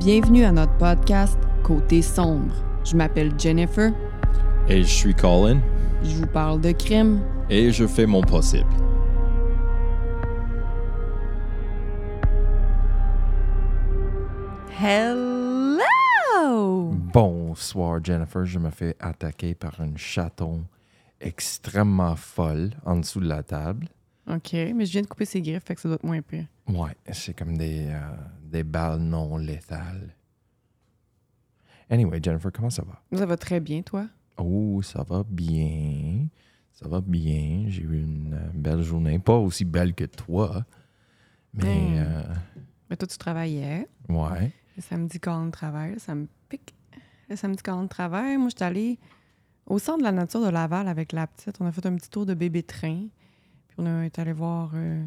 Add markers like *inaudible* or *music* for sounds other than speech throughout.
Bienvenue à notre podcast Côté sombre. Je m'appelle Jennifer. Et je suis Colin. Je vous parle de crime. Et je fais mon possible. Hello! Bonsoir Jennifer, je me fais attaquer par une chaton extrêmement folle en dessous de la table. OK, mais je viens de couper ses griffes, fait que ça doit être moins pire. Ouais, c'est comme des, euh, des balles non létales. Anyway, Jennifer, comment ça va? Ça va très bien, toi? Oh, ça va bien. Ça va bien. J'ai eu une euh, belle journée. Pas aussi belle que toi, mais Hmm. euh, Mais toi, tu travaillais. ouais. Le samedi, quand on travaille, ça me pique. Le samedi, quand on travaille, moi, j'étais allée au centre de la nature de Laval avec la petite. On a fait un petit tour de bébé train. Puis on été allé voir euh,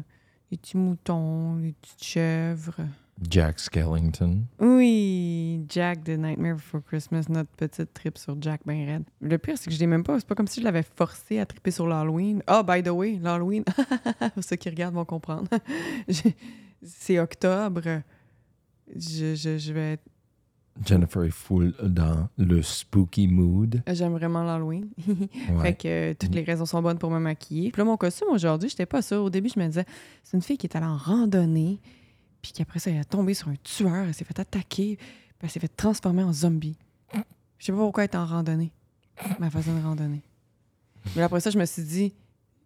les petits moutons, les petites chèvres. Jack Skellington. Oui, Jack de Nightmare Before Christmas, notre petite trip sur Jack ben raide. Le pire, c'est que je l'ai même pas. C'est pas comme si je l'avais forcé à triper sur l'Halloween. Ah, by the way, l'Halloween, *laughs* ceux qui regardent vont comprendre. *laughs* C'est octobre. Je, je, je vais. Jennifer est full dans le spooky mood. J'aime vraiment l'Halloween. *laughs* Ouais. Fait que euh, toutes les raisons sont bonnes pour me maquiller. Puis là, mon costume aujourd'hui, j'étais pas sûre. Au début, je me disais, c'est une fille qui est allée en randonnée, puis qu'après ça, elle est tombée sur un tueur, elle s'est fait attaquer, puis elle s'est fait transformer en zombie. Je sais pas pourquoi elle est en randonnée. Ma façon de randonnée. Mais après ça, je me suis dit,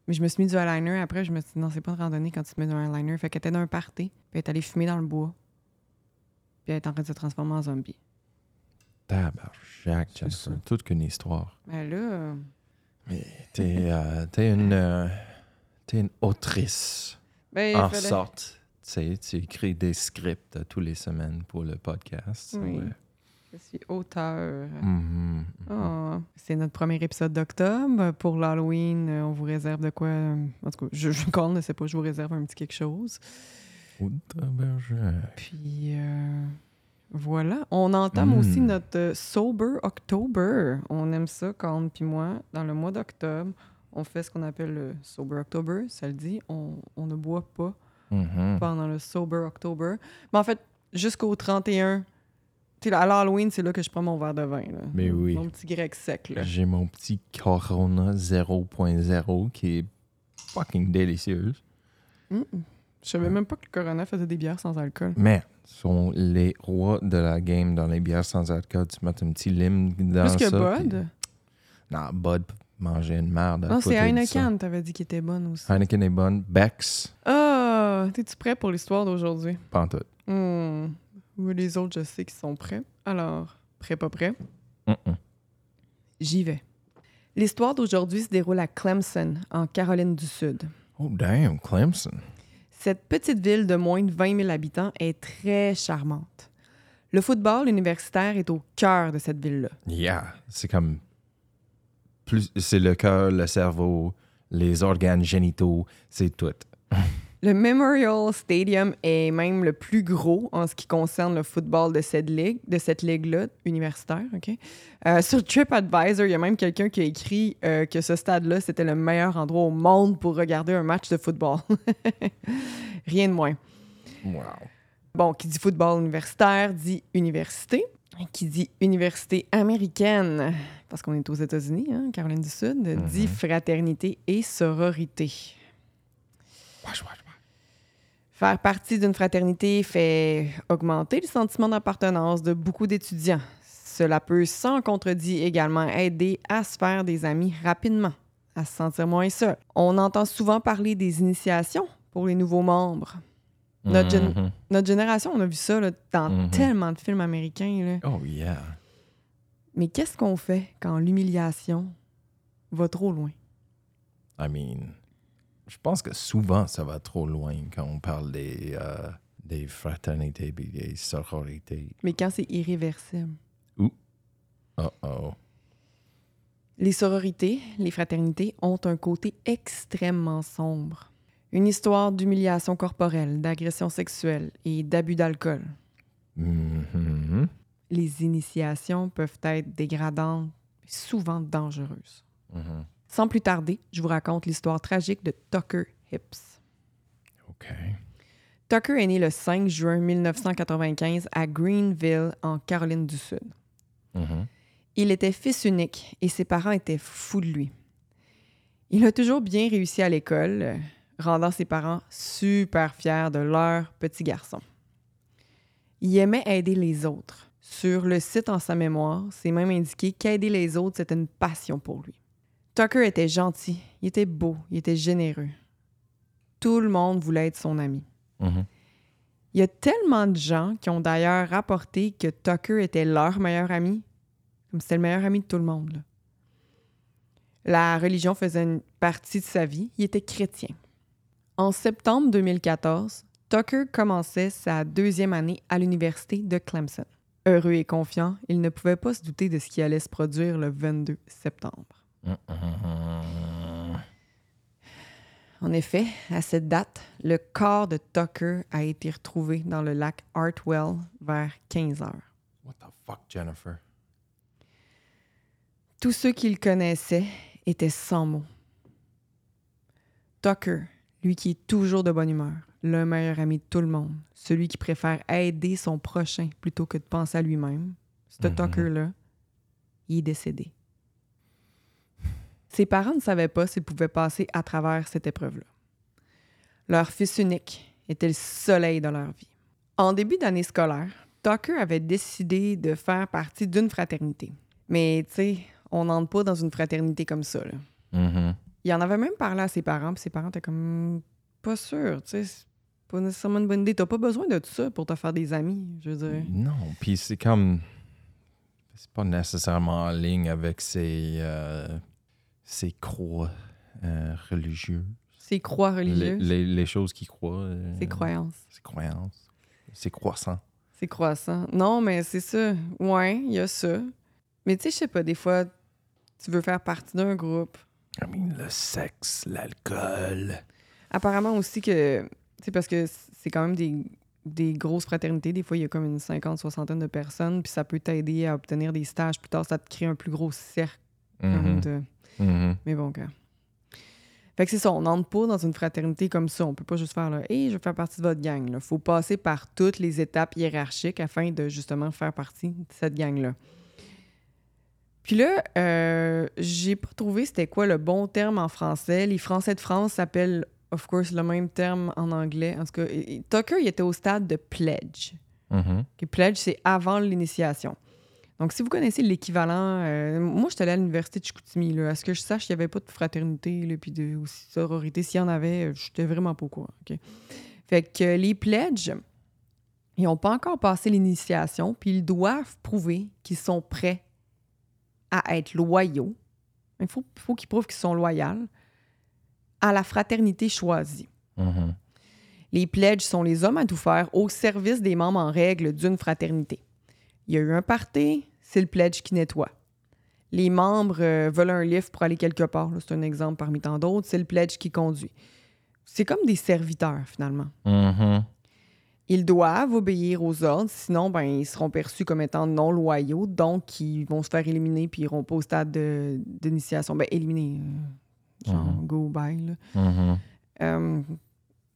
mais je me suis mis du eyeliner. Après, je me suis dit, non, c'est pas une randonnée quand tu te mets du eyeliner. Fait qu'elle était dans un party, puis elle est allée fumer dans le bois. Puis elle est en train de se transformer en zombie. Tabarnak, C'est. Toute qu'une histoire. Mais là, euh, Mais t'es, euh, une, euh, une autrice. ben, en fallait- sorte. Tu sais, tu écris des scripts tous les semaines pour le podcast. Oui. Ouais. je suis auteur. Mhm. Ah, c'est notre premier épisode d'octobre. Pour l'Halloween, euh, on vous réserve de quoi? En tout cas, je, je ne sais pas, je vous réserve un petit quelque chose. Puis euh, voilà. On entame Mm. aussi notre euh, Sober October. On aime ça, Colin puis moi. Dans le mois d'octobre, on fait ce qu'on appelle le Sober October. Ça le dit, on, on ne boit pas Mhm. pendant le Sober October. Mais en fait, jusqu'au 31, tu sais, à l'Halloween, c'est là que je prends mon verre de vin. là. Mais oui. Mon petit grec sec. Là. J'ai mon petit Corona 0.0 qui est fucking délicieuse. Mm. Je savais même pas que le Corona faisait des bières sans alcool. Mais sont les rois de la game dans les bières sans alcool. Tu mets un petit lime dans Plus que ça. Bud? Non, Bud mangeait une merde. Non, c'est de ça. Heineken, t'avais dit qu'il était bonne aussi. Heineken est bonne. Bex, Ah, t'es-tu prêt pour l'histoire d'aujourd'hui? pas en tout. Oui, Les autres, je sais qu'ils sont prêts. Alors, prêt, pas prêt? J'y vais. L'histoire d'aujourd'hui se déroule à Clemson, en Caroline du Sud. Oh, damn, Clemson. Cette petite ville de moins de 20 000 habitants est très charmante. Le football universitaire est au cœur de cette ville-là. Yeah, c'est comme. Plus, c'est le cœur, le cerveau, les organes génitaux, c'est tout. *laughs* Le Memorial Stadium est même le plus gros en ce qui concerne le football de cette ligue, de cette ligue-là universitaire. ok? Euh, sur TripAdvisor, il y a même quelqu'un qui a écrit euh, que ce stade-là c'était le meilleur endroit au monde pour regarder un match de football. *laughs* Rien de moins. Wow. Bon, qui dit football universitaire dit université. Qui dit université américaine, parce qu'on est aux États-Unis, hein, Caroline du Sud, dit fraternité et sororité. Wesh, wesh. Faire partie d'une fraternité fait augmenter le sentiment d'appartenance de beaucoup d'étudiants. Cela peut sans contredit également aider à se faire des amis rapidement, à se sentir moins seul. On entend souvent parler des initiations pour les nouveaux membres. Notre, gén- Mhm. notre génération, on a vu ça là, dans Mhm. tellement de films américains. là. Oh, yeah. Mais qu'est-ce qu'on fait quand l'humiliation va trop loin? I mean, je pense que souvent ça va trop loin quand on parle des, euh, des fraternités et des sororités. Mais quand c'est irréversible? Oh oh. Les sororités, les fraternités ont un côté extrêmement sombre. Une histoire d'humiliation corporelle, d'agression sexuelle et d'abus d'alcool. Mhm. Les initiations peuvent être dégradantes, souvent dangereuses. Mhm. Sans plus tarder, je vous raconte l'histoire tragique de Tucker Hips. OK. Tucker est né le 5 juin 1995 à Greenville, en Caroline du Sud. Mhm. Il était fils unique et ses parents étaient fous de lui. Il a toujours bien réussi à l'école, rendant ses parents super fiers de leur petit garçon. Il aimait aider les autres. Sur le site en sa mémoire, c'est même indiqué qu'aider les autres, c'était une passion pour lui. Tucker était gentil, il était beau, il était généreux. Tout le monde voulait être son ami. Mhm. Il y a tellement de gens qui ont d'ailleurs rapporté que Tucker était leur meilleur ami, comme c'était le meilleur ami de tout le monde. là. La religion faisait une partie de sa vie. Il était chrétien. En septembre 2014, Tucker commençait sa deuxième année à l'université de Clemson. Heureux et confiant, il ne pouvait pas se douter de ce qui allait se produire le 22 septembre. Mhm. En effet, à cette date, le corps de Tucker a été retrouvé dans le lac Hartwell vers 15 heures. What the fuck, Jennifer? Tous ceux qui le connaissaient étaient sans mots. Tucker, lui qui est toujours de bonne humeur, le meilleur ami de tout le monde, celui qui préfère aider son prochain plutôt que de penser à lui-même, ce Mhm. Tucker-là, il est décédé. Ses parents ne savaient pas s'ils pouvaient passer à travers cette épreuve-là. Leur fils unique était le soleil de leur vie. En début d'année scolaire, Tucker avait décidé de faire partie d'une fraternité. Mais, tu sais, on n'entre pas dans une fraternité comme ça. là. Mhm. Il en avait même parlé à ses parents, puis ses parents étaient comme pas sûr, tu sais, c'est pas nécessairement une bonne idée. T'as pas besoin de tout ça pour te faire des amis, je veux dire. Non, puis c'est comme. C'est pas nécessairement en ligne avec ses, euh, ses croix euh, religieuses. Ses croix religieuses, les- les choses qu'il croit. euh, ses croyances, Ses croyances. Ses croissants. ses croissants. Non, mais c'est ça. Ouais, il y a ça. Mais tu sais, je sais pas, des fois, tu veux faire partie d'un groupe. I mean, le sexe, l'alcool. Apparemment aussi que, sais, parce que c'est quand même des, des grosses fraternités. Des fois, il y a comme une cinquante, soixantaine de personnes, puis ça peut t'aider à obtenir des stages. Plus tard, ça te crée un plus gros cercle Mhm. de... Mhm. Mais bon, gars. Fait que c'est ça, on n'entre pas dans une fraternité comme ça. On peut pas juste faire là, hey, je veux faire partie de votre gang. Il faut passer par toutes les étapes hiérarchiques afin de justement faire partie de cette gang-là. Puis là, euh, j'ai pas trouvé c'était quoi le bon terme en français. Les Français de France s'appellent, of course, le même terme en anglais. En tout cas, Tucker, il était au stade de pledge. Ok, pledge, c'est avant l'initiation. Donc, si vous connaissez l'équivalent, euh, moi, j'étais allée à l'université de Chicoutimi. Là. À ce que je sache, il n'y avait pas de fraternité là, puis de aussi sororité. S'il y en avait, je n'étais vraiment pas au courant. Fait que euh, les pledges, ils n'ont pas encore passé l'initiation, puis ils doivent prouver qu'ils sont prêts à être loyaux. Il faut, faut qu'ils prouvent qu'ils sont loyaux à la fraternité choisie. Mhm. Les pledges sont les hommes à tout faire au service des membres en règle d'une fraternité. Il y a eu un party, c'est le pledge qui nettoie. Les membres euh, veulent un lift pour aller quelque part, là, c'est un exemple parmi tant d'autres, c'est le pledge qui conduit. C'est comme des serviteurs, finalement. Mhm. Ils doivent obéir aux ordres, sinon ben, ils seront perçus comme étant non loyaux, donc ils vont se faire éliminer puis ils n'iront pas au stade de- d'initiation. Ben, éliminer, euh, genre Mhm. go bye. là. Mhm. Euh,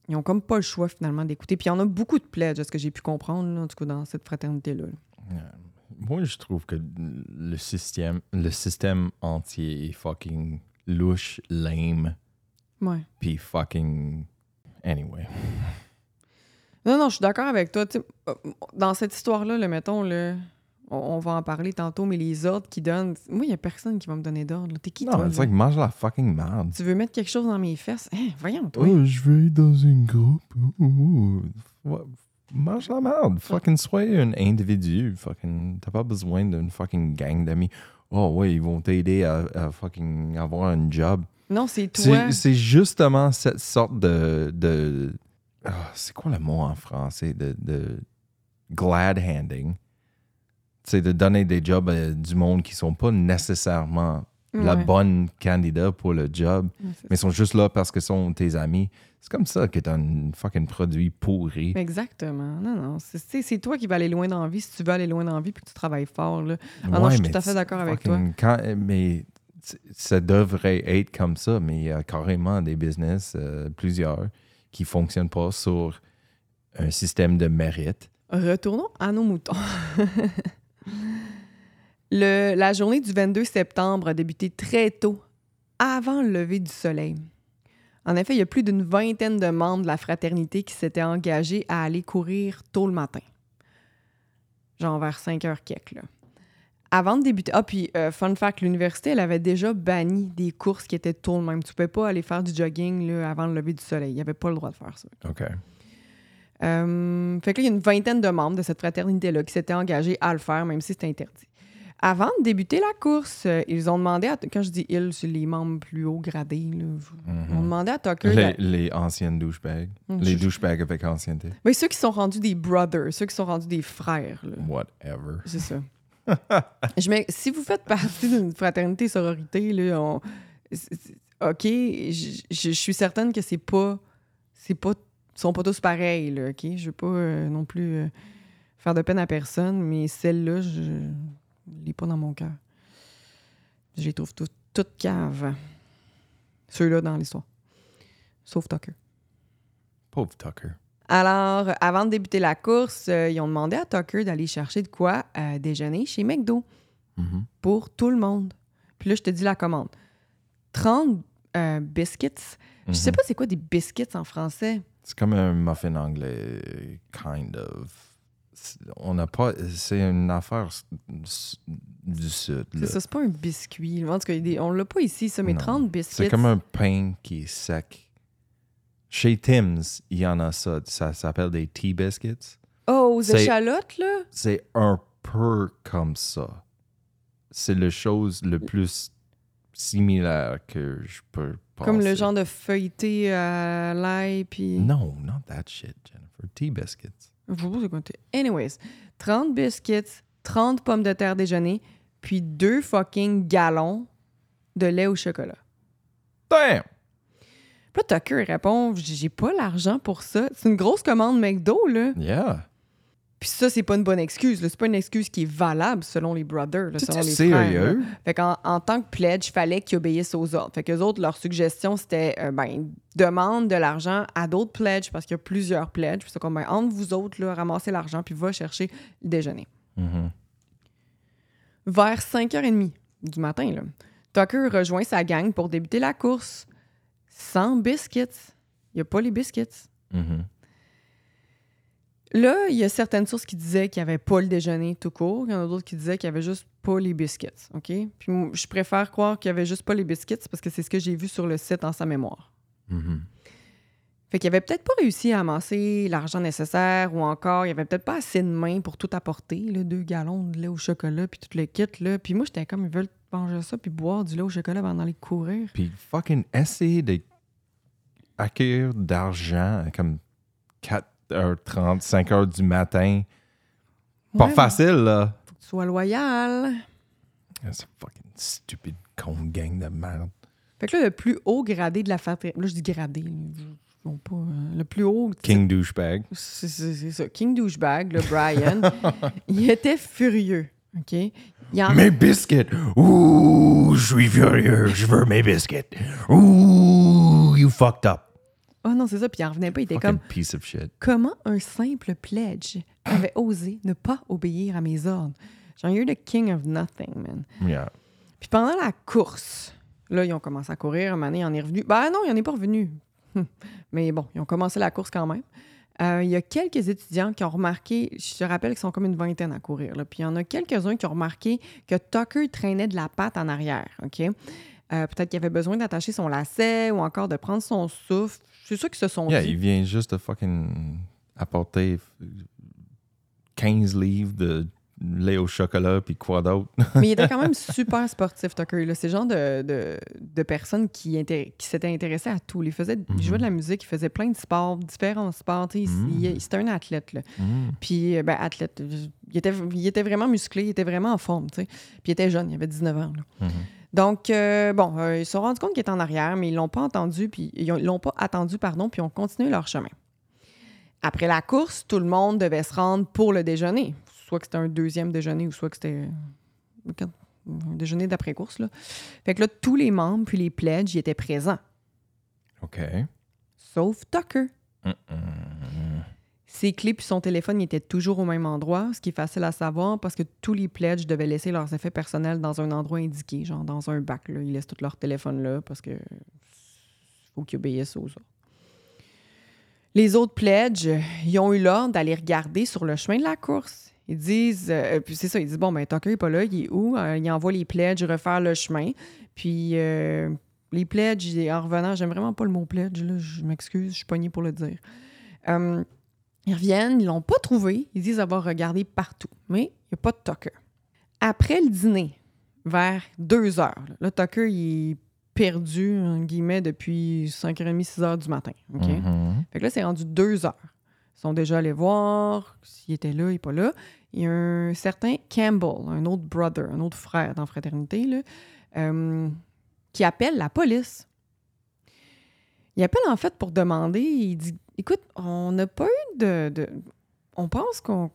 ils ont comme pas le choix finalement d'écouter. Puis il y en a beaucoup de pledges, à ce que j'ai pu comprendre, là, en tout cas dans cette fraternité-là. Euh, Moi, je trouve que le système, le système entier est fucking louche, lame, Ouais. puis fucking. Anyway. Non, non, je suis d'accord avec toi. Euh, Dans cette histoire-là, le mettons, on, on va en parler tantôt, mais les ordres qu'ils donnent, moi, il n'y a personne qui va me donner d'ordre. T'es qui, toi? Non, c'est like, mange la fucking merde. Tu veux mettre quelque chose dans mes fesses? Hein, voyons, toi. Oh, je vais être dans une groupe. Mange la merde. Fucking sois un individu. Fucking, t'as pas besoin d'une fucking gang d'amis. Oh, ouais, ils vont t'aider à, à fucking avoir un job. Non, c'est toi. C'est c'est justement cette sorte de. de ah, c'est quoi le mot en français? De, de glad handing. C'est de donner des jobs à du monde qui sont pas nécessairement la bonne candidat pour le job, Ouais, mais sont juste là parce que sont tes amis. C'est comme ça que t'as un fucking produit pourri. Exactement. Non, non. C'est- toi qui vas aller loin dans la vie si tu veux aller loin dans la vie puis que tu travailles fort. Là. Ah non, je suis tout à fait d'accord avec toi. quand- mais ça devrait être comme ça, mais il y a carrément des business, euh, plusieurs, qui fonctionnent pas sur un système de mérite. Retournons à nos moutons. *laughs* Le- la journée du 22 septembre a débuté très tôt, avant le lever du soleil. En effet, il y a plus d'une vingtaine de membres de la fraternité qui s'étaient engagés à aller courir tôt le matin. Genre vers 5 heures quelques, là. Avant de débuter... Ah, puis, euh, fun fact, l'université, elle avait déjà banni des courses qui étaient tôt le même. Tu pouvais pas aller faire du jogging là, avant le lever du soleil. Il n'y avait pas le droit de faire ça. OK. Euh, fait que là, il y a une vingtaine de membres de cette fraternité-là qui s'étaient engagés à le faire, même si c'était interdit. Avant de débuter la course, euh, ils ont demandé à... Quand je dis ils, c'est les membres plus haut gradés. Là. Ils ont demandé à Tucker... Les, les anciennes douchebags. Mm, Les douchebags avec ancienneté. Mais ceux qui sont rendus des brothers, ceux qui sont rendus des frères. là. Whatever. C'est ça. *laughs* je mets, si vous faites partie d'une fraternité sororité, là, on- OK, je suis certaine que c'est pas. C'est pas. Ils sont pas tous pareils, là, OK? Je veux pas euh, non plus euh, faire de peine à personne, mais celle-là, je ne l'ai pas dans mon cœur. Je les trouve tout- toutes caves. Ceux-là dans l'histoire. Sauf Tucker. Pauvre Tucker. Alors, avant de débuter la course, euh, ils ont demandé à Tucker d'aller chercher de quoi euh, déjeuner chez McDo Mhm. pour tout le monde. Puis là, je te dis la commande. 30 euh, biscuits. Je sais Mhm. pas c'est quoi des biscuits en français. C'est comme un muffin anglais, kind of. C'est- On n'a pas. C'est une affaire du Sud. C'est ça, c'est pas un biscuit. En tout cas, on l'a pas ici, ça, mais Non. 30 biscuits. C'est comme un pain qui est sec. Chez Tim's, il y en a ça. Ça s'appelle des tea biscuits. Oh, aux c'est- échalotes, là? C'est un peu comme ça. C'est la chose le plus similaire que je peux penser. Comme le genre de feuilleté à l'ail, puis... Non, not that shit, Jennifer. Tea biscuits. Anyways, 30 biscuits, 30 pommes de terre déjeuner, puis deux fucking gallons de lait au chocolat. Damn! Puis là, Tucker répond j'ai pas l'argent pour ça. C'est une grosse commande McDo, là. Yeah. Puis ça, c'est pas une bonne excuse. C'est pas une excuse qui est valable selon les brothers, là, selon les frères. sérieux? Fait qu'en en tant que pledge, il fallait qu'ils obéissent aux ordres. Fait qu'eux autres, leur suggestion, c'était euh, ben, demande de l'argent à d'autres pledges parce qu'il y a plusieurs pledges. Puis c'est comme, ben, entre vous autres, là, ramassez l'argent puis va chercher le déjeuner. Mhm. Vers 5h30 du matin, là, Tucker rejoint sa gang pour débuter la course. Sans biscuits. Il n'y a pas les biscuits. Mhm. Là, il y a certaines sources qui disaient qu'il n'y avait pas le déjeuner tout court. Il y en a d'autres qui disaient qu'il n'y avait juste pas les biscuits. OK? Puis je préfère croire qu'il n'y avait juste pas les biscuits parce que c'est ce que j'ai vu sur le site en sa mémoire. Mhm. Fait qu'il avait peut-être pas réussi à amasser l'argent nécessaire ou encore, il avait peut-être pas assez de mains pour tout apporter, là, deux gallons de lait au chocolat puis tout le kit. Là. Puis moi, j'étais comme, ils veulent manger ça puis boire du lait au chocolat avant d'aller courir. Puis fucking essayer de acquérir d'argent comme 4h30, 5h du matin. Pas Ouais, facile, là. Faut que tu sois loyal. C'est fucking stupide con gang de merde. Fait que là, le plus haut gradé de la fraternité, là, je dis gradé, vois pas, euh, le plus haut, King douchebag. c'est ça, King Douchebag, le Brian, *laughs* il était furieux, OK? Il en- Mes biscuits! Ouh, je suis furieux, je veux mes biscuits. Ouh, you fucked up. Oh non, c'est ça, puis il en revenait pas, il était Fucking comme, piece of shit. comment un simple pledge avait osé ne pas obéir à mes ordres? Genre, you're the king of nothing, man. Yeah. Puis pendant la course, là, ils ont commencé à courir. Un moment donné, il en est revenu. Ben non, il en est pas revenu. *laughs* Mais bon, ils ont commencé la course quand même. Euh, il y a quelques étudiants qui ont remarqué, je te rappelle qu'ils sont comme une vingtaine à courir. Là. Puis il y en a quelques-uns qui ont remarqué que Tucker traînait de la patte en arrière. OK? Euh, Peut-être qu'il avait besoin d'attacher son lacet ou encore de prendre son souffle. C'est sûr qu'ils se sont Yeah, dit. il vient juste de fucking apporter 15 livres de lait au chocolat puis quoi d'autre. *laughs* Mais il était quand même super sportif, Tucker. C'est le genre de, de, de personne qui, inté- qui s'était intéressé à tout. Il, faisait, il jouait de la musique, il faisait plein de sports, différents sports. Mhm. C'était un athlète. Là. Mm. Puis, euh, ben, athlète, il était, il était vraiment musclé, il était vraiment en forme. Puis, il était jeune, il avait 19 ans. là. Donc, euh, bon, euh, ils se sont rendus compte qu'il était en arrière, mais ils l'ont pas entendu, puis ils ont- ils l'ont pas attendu, pardon, puis ils ont continué leur chemin. Après la course, tout le monde devait se rendre pour le déjeuner. Soit que c'était un deuxième déjeuner ou soit que c'était un déjeuner d'après-course. Là. Fait que là, tous les membres puis les pledges y étaient présents, OK. sauf Tucker. Ses clés puis son téléphone étaient toujours au même endroit, ce qui est facile à savoir parce que tous les pledges devaient laisser leurs effets personnels dans un endroit indiqué, genre dans un bac. Là. Ils laissent tout leur téléphone là parce que faut qu'ils obéissent aux autres. Les autres pledges, ils ont eu l'ordre d'aller regarder sur le chemin de la course. Ils disent, euh, puis c'est ça, ils disent, bon, ben Tucker n'est pas là, il est où? Euh, ils envoient les pledges refaire le chemin. Puis euh, les pledges, en revenant, j'aime vraiment pas le mot pledge, là, je m'excuse, je suis pognée pour le dire. Euh, ils reviennent, ils l'ont pas trouvé, ils disent avoir regardé partout, mais il n'y a pas de Tucker. Après le dîner, vers 2 heures, là, le Tucker, il est perdu, en guillemets, depuis 5h30, 6 heures du matin. OK? Mhm. Fait que là, c'est rendu deux heures. Ils sont déjà allés voir s'il était là, il n'est pas là. Il y a un certain Campbell, un autre brother, un autre frère dans la fraternité, là, euh, qui appelle la police. Il appelle en fait pour demander, il dit Écoute, on n'a pas eu de. de- on pense qu'on,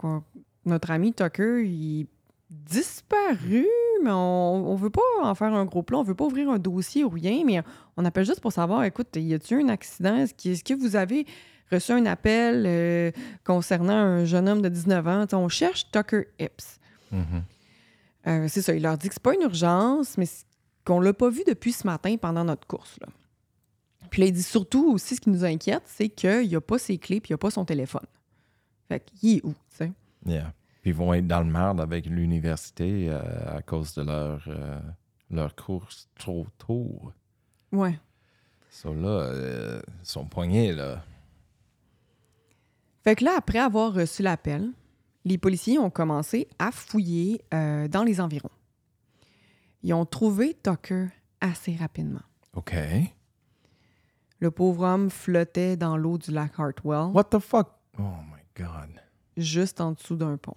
notre ami Tucker, il disparu, mais on ne veut pas en faire un gros plan, on veut pas ouvrir un dossier ou rien, mais on appelle juste pour savoir écoute, y a-t-il un accident? Est-ce que, vous avez reçu un appel euh, concernant un jeune homme de 19 ans? T'sais, On cherche Tucker Ipps. Mhm. Euh, c'est ça, il leur dit que c'est pas une urgence, mais qu'on l'a pas vu depuis ce matin pendant notre course. Là. Puis là, il dit surtout aussi ce qui nous inquiète, c'est qu'il a pas ses clés puis il a pas son téléphone. Fait qu'il est où, tu sais? Yeah. Puis ils vont être dans le marde avec l'université euh, à cause de leur, euh, leur course trop tôt. Ouais. Ça là, euh, ils sont poignés, là. Fait que là, après avoir reçu l'appel, les policiers ont commencé à fouiller euh, dans les environs. Ils ont trouvé Tucker assez rapidement. OK. Le pauvre homme flottait dans l'eau du lac Hartwell, What the fuck? Oh my God. juste en dessous d'un pont.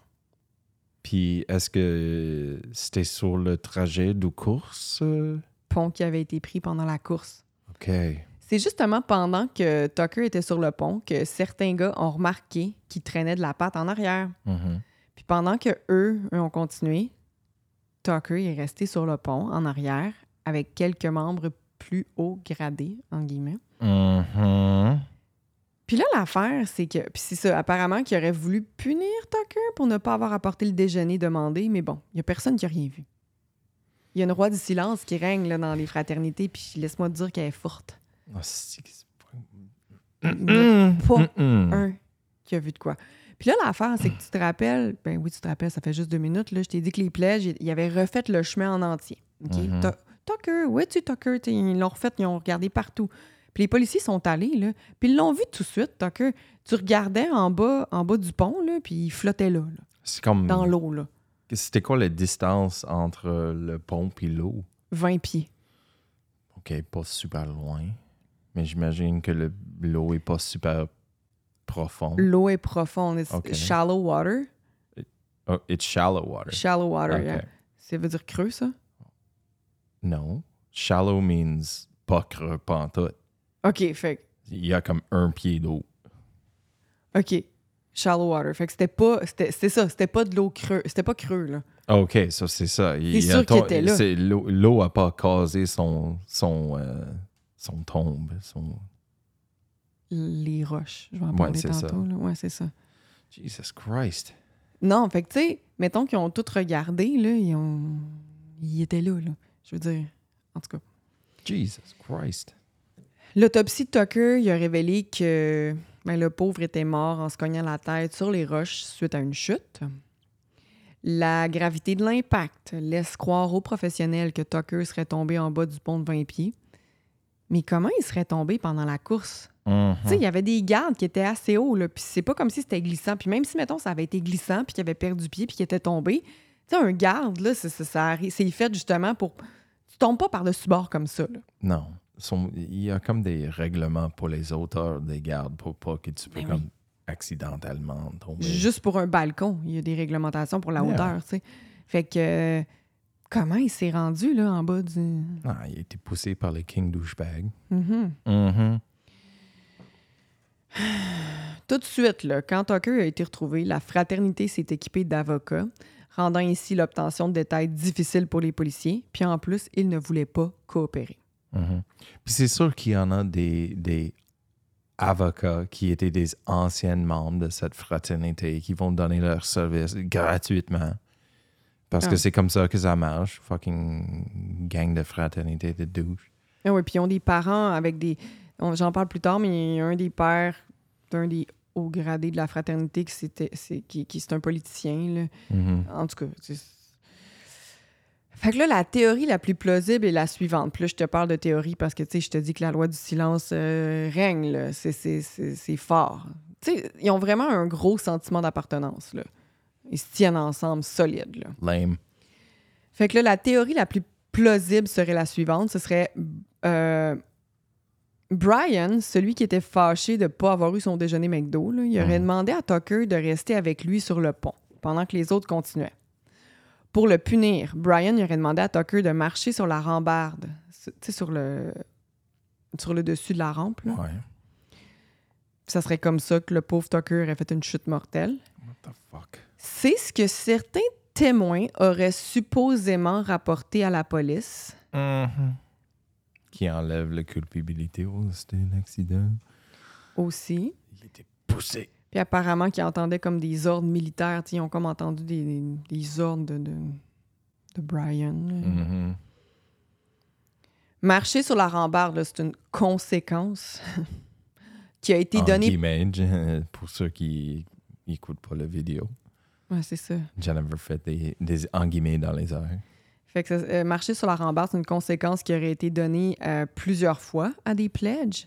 Puis est-ce que c'était sur le trajet de course? euh? Pont qui avait été pris pendant la course. OK. C'est justement pendant que Tucker était sur le pont que certains gars ont remarqué qu'il traînait de la patte en arrière. Mhm. Puis pendant que eux, eux ont continué, Tucker est resté sur le pont en arrière avec quelques membres plus haut gradés, en guillemets. Mhm. Puis là, l'affaire, c'est que. Puis c'est ça, apparemment, qu'il aurait voulu punir Tucker pour ne pas avoir apporté le déjeuner demandé, mais bon, il n'y a personne qui a rien vu. Il y a une roi du silence qui règne là, dans les fraternités, puis laisse-moi te dire qu'elle est forte. Ah, Il n'y a pas un qui a vu de quoi. Puis là, l'affaire, c'est que tu te rappelles, ben oui, tu te rappelles, ça fait juste deux minutes, là, je t'ai dit que les plaies, ils avaient refait le chemin en entier. OK? Mhm. Tu- Tucker, où es-tu, Tucker? Ils l'ont refait, ils ont regardé partout. Puis les policiers sont allés, là, puis ils l'ont vu tout de suite, Tucker. Tu regardais en bas, en bas du pont, là, puis il flottait là, là, C'est comme. dans l'eau, là. C'était quoi la distance entre le pont et l'eau? 20 pieds. OK, pas super loin. Mais j'imagine que le- l'eau est pas super profonde. L'eau est profonde. It's shallow water. Oh, it's shallow water. Shallow water, yeah. Ça veut dire creux, ça? No. Shallow means pas creux, pas en tout. OK, fait Il y a comme un pied d'eau. OK. Shallow water. Fait que c'était pas. C'était c'était ça. C'était pas de l'eau creux. C'était pas creux, là. OK, ça c'est ça. Il- sûr était là. L'eau l'eau a pas causé son, son, euh, son tombe. Son... Les roches. Je vais en Ouais, parler ça. tantôt. Là. Ouais, c'est ça. Jesus Christ. Non, fait que, tu sais, mettons qu'ils ont tout regardé, là. Ils, ont... ils étaient là, là. Je veux dire. En tout cas. Jesus Christ. L'autopsie de Tucker, il a révélé que ben, le pauvre était mort en se cognant la tête sur les roches suite à une chute. La gravité de l'impact laisse croire aux professionnels que Tucker serait tombé en bas du pont de 20 pieds. Mais comment il serait tombé pendant la course? Mhm. Tu sais, il y avait des gardes qui étaient assez hauts, là, puis c'est pas comme si c'était glissant. Puis même si, mettons, ça avait été glissant, puis qu'il avait perdu pied, puis qu'il était tombé, tu sais, un garde, là, c'est- fait justement pour... Tu tombes pas par-dessus bord comme ça, là. Non. Il y a comme des règlements pour les auteurs des gardes pour pas que tu peux Ben comme accidentellement tomber. Juste pour un balcon, il y a des réglementations pour la Yeah. hauteur, tu sais. Fait que... comment il s'est rendu, là, en bas du... Ah, il a été poussé par les King douchebag. Mhm. Mhm. *sighs* Tout de suite, là, quand Tucker a été retrouvé, la fraternité s'est équipée d'avocats, rendant ainsi l'obtention de détails difficiles pour les policiers. Puis en plus, ils ne voulaient pas coopérer. Mhm. Puis c'est sûr qu'il y en a des, des avocats qui étaient des anciens membres de cette fraternité qui vont donner leur service gratuitement. Parce que Ah. c'est comme ça que ça marche. Fucking gang de fraternité de douche. Ah oui, puis ils ont des parents avec des. on- J'en parle plus tard, mais il y a un des pères d'un des hauts gradés de la fraternité qui, c'était, c'est, qui, qui- c'est un politicien. Là. Mhm. En tout cas, c'est- Fait que là, la théorie la plus plausible est la suivante. Puis là, je te parle de théorie parce que, tu sais, je te dis que la loi du silence euh, règne, là. C'est, fort. Tu sais, ils ont vraiment un gros sentiment d'appartenance, là. Ils se tiennent ensemble solide, là. Lame. Fait que là, la théorie la plus plausible serait la suivante. Ce serait euh, Brian, celui qui était fâché de ne pas avoir eu son déjeuner McDo, là, il aurait Mhm. demandé à Tucker de rester avec lui sur le pont pendant que les autres continuaient. Pour le punir, Brian il aurait demandé à Tucker de marcher sur la rambarde, tu sais, sur le, sur le dessus de la rampe. là. Ouais. Ça serait comme ça que le pauvre Tucker aurait fait une chute mortelle. What the fuck? C'est ce que certains témoins auraient supposément rapporté à la police. Mhm. Qui enlève la culpabilité. Oh, c'était un accident. aussi. Il était poussé. Puis apparemment qu'ils entendaient comme des ordres militaires. Ils ont comme entendu des, des- des ordres de, de, de Brian. Mhm. Marcher sur la rambarde, c'est une conséquence *laughs* qui a été En donnée. je- *laughs* pour ceux qui n'écoutent pas la vidéo. Ouais, c'est ça. Jennifer fait des, des en guillemets dans les airs. Fait que ça- euh, marcher sur la rambarde, c'est une conséquence qui aurait été donnée euh, plusieurs fois à des pledges.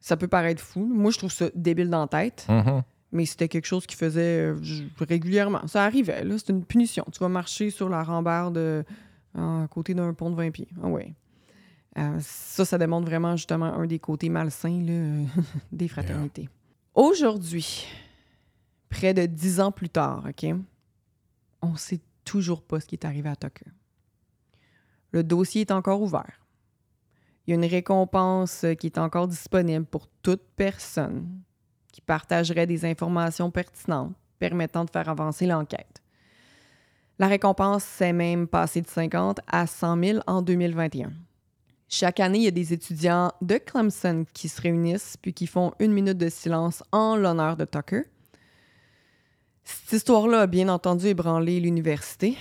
Ça peut paraître fou. Moi, je trouve ça débile dans la tête, Mhm. mais c'était quelque chose qui faisait euh, régulièrement. Ça arrivait, là. C'est une punition. Tu vas marcher sur la rambarde euh, à côté d'un pont de 20 pieds. Ah ouais. Euh, ça, ça démontre vraiment justement un des côtés malsains là, euh, *laughs* des fraternités. Aujourd'hui, près de dix ans plus tard, OK, on sait toujours pas ce qui est arrivé à Tucker. Le dossier est encore ouvert. Y a une récompense euh, qui est encore disponible pour toute personne qui partagerait des informations pertinentes permettant de faire avancer l'enquête. La récompense s'est même passée de 50 à 100 000 en 2021. Chaque année, il y a des étudiants de Clemson qui se réunissent puis qui font une minute de silence en l'honneur de Tucker. Cette histoire-là a bien entendu ébranlé l'université.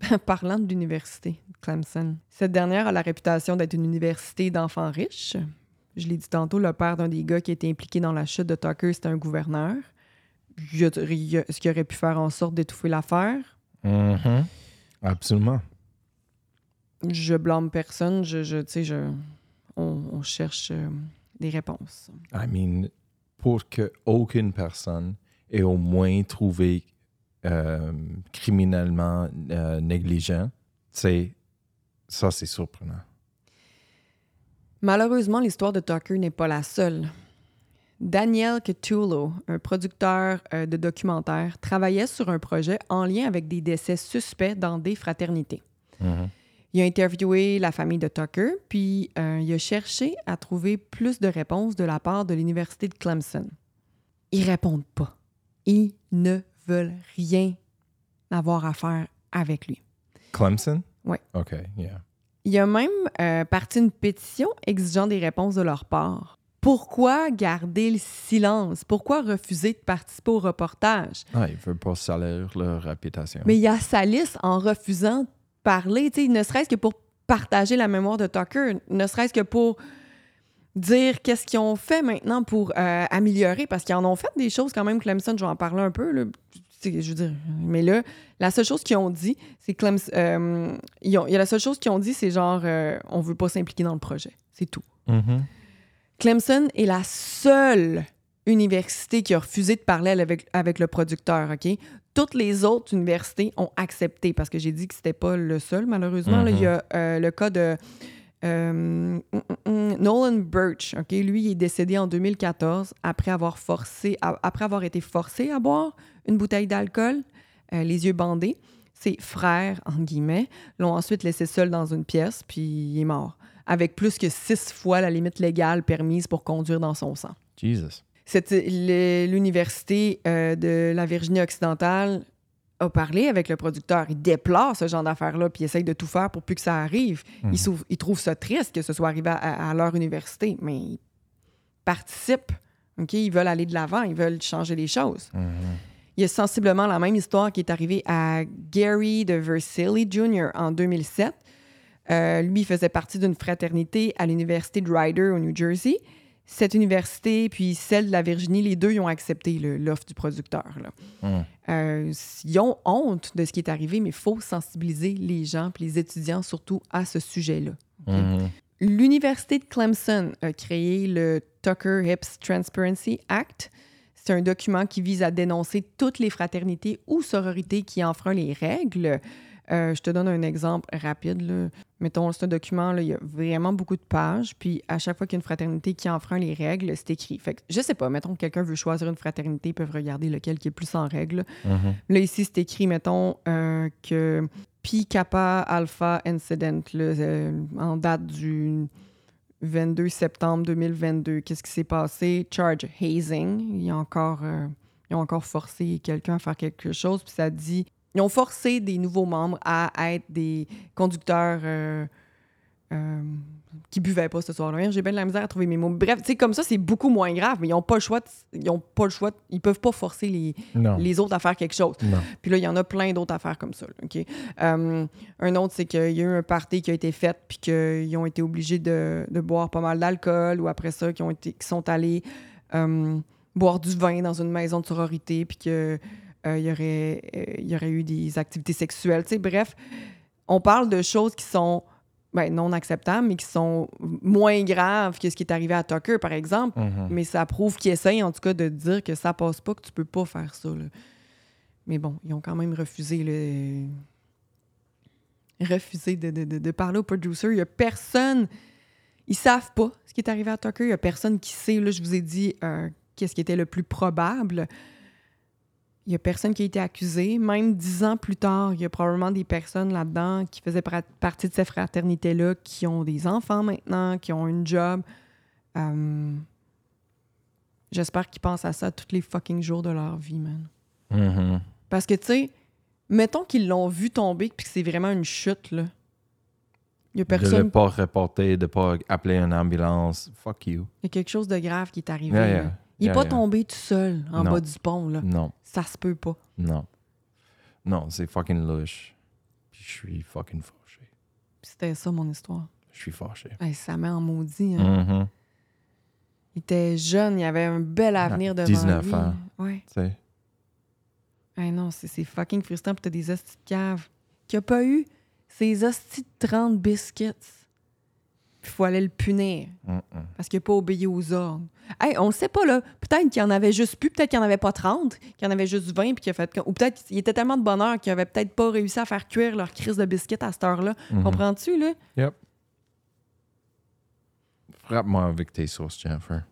*laughs* Parlant de l'université Clemson, cette dernière a la réputation d'être une université d'enfants riches. Je l'ai dit tantôt, le père d'un des gars qui a été impliqué dans la chute de Tucker, c'était un gouverneur. Est-ce qu'il aurait pu faire en sorte d'étouffer l'affaire? Mhm. Absolument. Je blâme personne. Je, je, tu sais, je, on, on cherche euh, des réponses. I mean, pour que aucune personne ait au moins trouvé euh, criminellement euh, négligent, c'est ça, c'est surprenant. Malheureusement, l'histoire de Tucker n'est pas la seule. Daniel Catullo, un producteur euh, de documentaires, travaillait sur un projet en lien avec des décès suspects dans des fraternités. Mhm. Il a interviewé la famille de Tucker, puis euh, il a cherché à trouver plus de réponses de la part de l'Université de Clemson. Ils répondent pas. Ils ne veulent rien avoir à faire avec lui. Clemson? Ouais. OK, yeah. Il y a même euh, parti une pétition exigeant des réponses de leur part. Pourquoi garder le silence? Pourquoi refuser de participer au reportage? Ah, ils veulent pas salir leur réputation. Mais il y a Salis en refusant de parler, tu sais, ne serait-ce que pour partager la mémoire de Tucker, ne serait-ce que pour dire qu'est-ce qu'ils ont fait maintenant pour euh, améliorer, parce qu'ils en ont fait des choses quand même, Clemson, je vais en parler un peu, là. Je veux dire, mais là, la seule chose qu'ils ont dit, c'est Clemson, euh, ils ont- il y a la seule chose qu'ils ont dit, c'est genre, euh, on veut pas s'impliquer dans le projet, c'est tout. Mhm. Clemson est la seule université qui a refusé de parler avec, avec le producteur, OK? Toutes les autres universités ont accepté parce que j'ai dit que c'était pas le seul, malheureusement. là. Il y a euh, le cas de euh, mm, mm, mm, Nolan Birch, OK? Lui, il est décédé en 2014 après avoir, forcé, après avoir été forcé à boire une bouteille d'alcool, euh, les yeux bandés. Ses frères, en guillemets, l'ont ensuite laissé seul dans une pièce, puis il est mort avec plus que six fois la limite légale permise pour conduire dans son sang. Jesus. L'Université euh, de la Virginie-Occidentale a parlé avec le producteur. Il déplore ce genre d'affaires-là, puis il essaye de tout faire pour plus que ça arrive. Mhm. Il, trouve ça triste que ce soit arrivé à, à leur université, mais participent. OK? Ils veulent aller de l'avant, ils veulent changer les choses. Mhm. Il y a sensiblement la même histoire qui est arrivée à Gary de Versilli Jr. en 2007. Euh, lui, faisait partie d'une fraternité à l'université de Rider au New Jersey. Cette université, puis celle de la Virginie, les deux ils ont accepté l'offre du producteur. là. Mm. Euh, ils ont honte de ce qui est arrivé, mais il faut sensibiliser les gens, puis les étudiants surtout à ce sujet-là. Mhm. L'Université de Clemson a créé le Tucker Hips Transparency Act. C'est un document qui vise à dénoncer toutes les fraternités ou sororités qui enfreignent les règles. Euh, je te donne un exemple rapide. là. Mettons, c'est un document, là, il y a vraiment beaucoup de pages, puis à chaque fois qu'il y a une fraternité qui enfreint les règles, c'est écrit. Fait que, je sais pas, mettons que quelqu'un veut choisir une fraternité, ils peuvent regarder lequel qui est plus en règle. Mhm. Là, ici, c'est écrit, mettons, euh, que Pi Kappa Alpha Incident, là, euh, en date du 22 septembre 2022. Qu'est-ce qui s'est passé? Charge hazing. Ils ont encore, euh, ils ont encore forcé quelqu'un à faire quelque chose. Puis ça dit. Ils ont forcé des nouveaux membres à être des conducteurs euh, euh, qui buvaient pas ce soir-là. J'ai bien de la misère à trouver mes mots. Bref, tu sais, comme ça, c'est beaucoup moins grave, mais ils n'ont pas le choix. de- ils ont pas le choix. de- ils peuvent pas forcer les, les autres à faire quelque chose. Non. Puis là, il y en a plein d'autres affaires comme ça. là? Euh, un autre, c'est qu'il y a eu un party qui a été fait, puis qu'ils ont été obligés de, de boire pas mal d'alcool, ou après ça, qu'ils ont été, qu'ils sont allés euh, boire du vin dans une maison de sororité, puis qu'il y, aurait, il y aurait eu des activités sexuelles. Tu sais, bref, on parle de choses qui sont ben, non acceptables, mais qui sont moins graves que ce qui est arrivé à Tucker, par exemple. Mhm. Mais ça prouve qu'ils essayent, en tout cas, de dire que ça passe pas, que tu peux pas faire ça. là. Mais bon, ils ont quand même refusé le. Refusé de, de- de- de parler au producer. Il y a personne. Ils savent pas ce qui est arrivé à Tucker. Il y a personne qui sait. Là, je vous ai dit euh, qu'est-ce qui était le plus probable. Il y a personne qui a été accusé. Même dix ans plus tard, il y a probablement des personnes là-dedans qui faisaient partie de ces fraternités-là, qui ont des enfants maintenant, qui ont une job. Euh, J'espère qu'ils pensent à ça tous les fucking jours de leur vie, man. Mhm. Parce que, tu sais, mettons qu'ils l'ont vu tomber puis que c'est vraiment une chute, là. Il y a De ne personne. pas reporter, de ne pas appeler une ambulance. Fuck you. Il y a quelque chose de grave qui est arrivé. Yeah, là. yeah. Il n'est pas tombé tout seul en Non. bas du pont, là. Non, Ça se peut pas. non. Non, c'est fucking louche. Puis je suis fucking fâché. Puis C'était ça, mon histoire. Je suis fâché. Hey, ça met en maudit. Hein. Mhm. Il était jeune, il avait un bel avenir devant 19 lui. ans. Ouais. Tu sais. Hey, non, c'est fucking frustrant. Puis t'as des hosties de cave qui a pas eu ces hosties de 30 biscuits? Puis il faut aller le punir. Parce qu'il n'a pas obéi aux ordres. Hey, on ne sait pas, là. Peut-être qu'il y en avait juste plus, peut-être qu'il n'y en avait pas 30, qu'il y en avait juste 20, puis qu'il a fait. Ou peut-être qu'il était tellement de bonheur qu'il n'avait peut-être pas réussi à faire cuire leur crise de biscuits à cette heure-là. Mhm. Comprends-tu, là? Yep. Frappe-moi avec tes sources, Jennifer.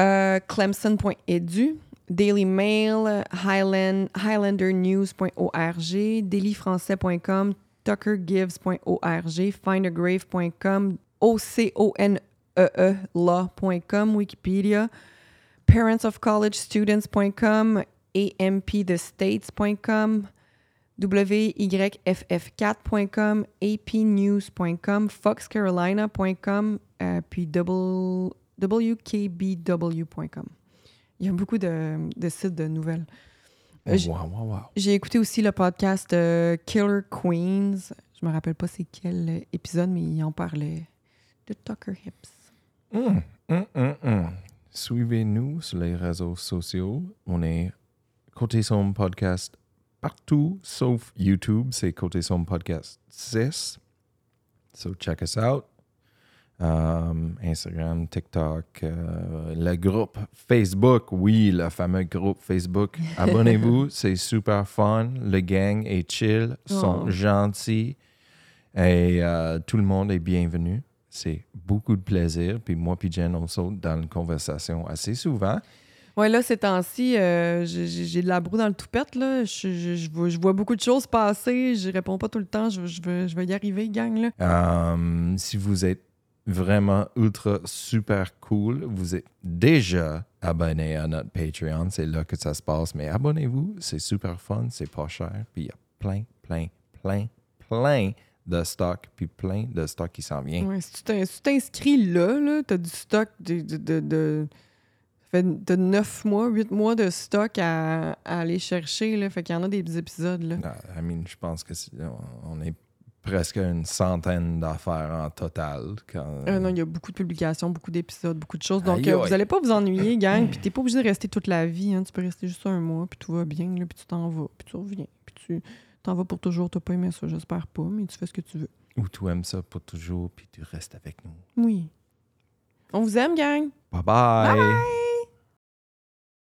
Euh, Clemson.edu, Daily Mail, Highland, HighlanderNews.org, dailyfrançais.com, tuckergives.org, findagrave.com, O-C-O-N-E-E, law.com, Wikipédia, parentsofcollegestudents.com, ampthestates.com, wyff4.com, apnews.com, foxcarolina.com, euh, puis wkbw.com. Il y a beaucoup de sites de nouvelles. Euh, j- wow, wow, wow. J'ai écouté aussi le podcast euh, Killer Queens. Je me rappelle pas c'est quel euh, épisode, mais il en parlait de Tucker Hips. Hum, hum, hum. Suivez-nous sur les réseaux sociaux. On est Côté Somme Podcast partout, sauf YouTube. C'est Côté Somme Podcast 6. So check us out. Um, Instagram, TikTok, euh, le groupe Facebook. Oui, le fameux groupe Facebook. *laughs* Abonnez-vous, c'est super fun. Le gang est chill, sont Oh. gentils et euh, tout le monde est bienvenu. C'est beaucoup de plaisir. Puis moi puis Jen, on saute dans une conversation assez souvent. Ouais, là, ces temps-ci, euh, j'ai de la broue dans le toupette, là. Je, je- je vois, je vois beaucoup de choses passer. Je réponds pas tout le temps. Je, veux, je veux y arriver, gang, là. Euh, si vous êtes vraiment ultra super cool, vous êtes déjà abonné à notre Patreon. C'est là que ça se passe. Mais abonnez-vous, c'est super fun, c'est pas cher. Puis il y a plein, plein, plein, plein de stock, puis plein de stock qui s'en vient. Ouais, si tu t'inscris là, là tu as du stock de. de, de, de- ça fait de 9 mois, 8 mois de stock à, à aller chercher. Là. Fait qu'il y en a des épisodes. Là. Ah, I mean, je pense que on est presque une centaine d'affaires en total. Quand, Euh, non, il y a beaucoup de publications, beaucoup d'épisodes, beaucoup de choses. Donc, Aïe, euh, aïe. vous n'allez pas vous ennuyer, gang. Puis, t'es pas obligé de rester toute la vie. hein. Tu peux rester juste un mois, puis tout va bien. Là, puis, tu t'en vas, puis tu reviens. Puis, tu t'en vas pour toujours. T'as pas aimé ça, j'espère pas, mais tu fais ce que tu veux. Ou tu aimes ça pour toujours, puis tu restes avec nous. Oui. On vous aime, gang. bye. bye. Bye!